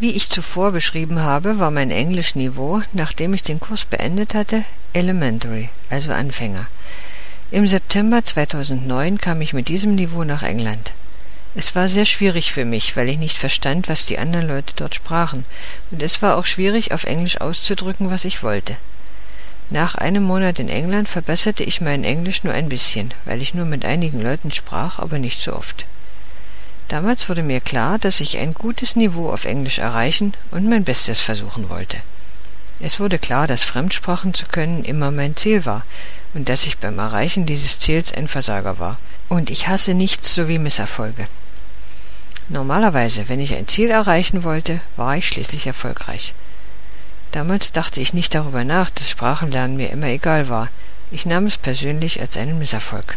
Wie ich zuvor beschrieben habe, war mein Englischniveau, nachdem ich den Kurs beendet hatte, Elementary, also Anfänger. Im September 2009 kam ich mit diesem Niveau nach England. Es war sehr schwierig für mich, weil ich nicht verstand, was die anderen Leute dort sprachen, und es war auch schwierig, auf Englisch auszudrücken, was ich wollte. Nach einem Monat in England verbesserte ich mein Englisch nur ein bisschen, weil ich nur mit einigen Leuten sprach, aber nicht so oft. Damals wurde mir klar, dass ich ein gutes Niveau auf Englisch erreichen und mein Bestes versuchen wollte. Es wurde klar, dass Fremdsprachen zu können immer mein Ziel war und dass ich beim Erreichen dieses Ziels ein Versager war. Und ich hasse nichts so wie Misserfolge. Normalerweise, wenn ich ein Ziel erreichen wollte, war ich schließlich erfolgreich. Damals dachte ich nicht darüber nach, dass Sprachenlernen mir immer egal war. Ich nahm es persönlich als einen Misserfolg.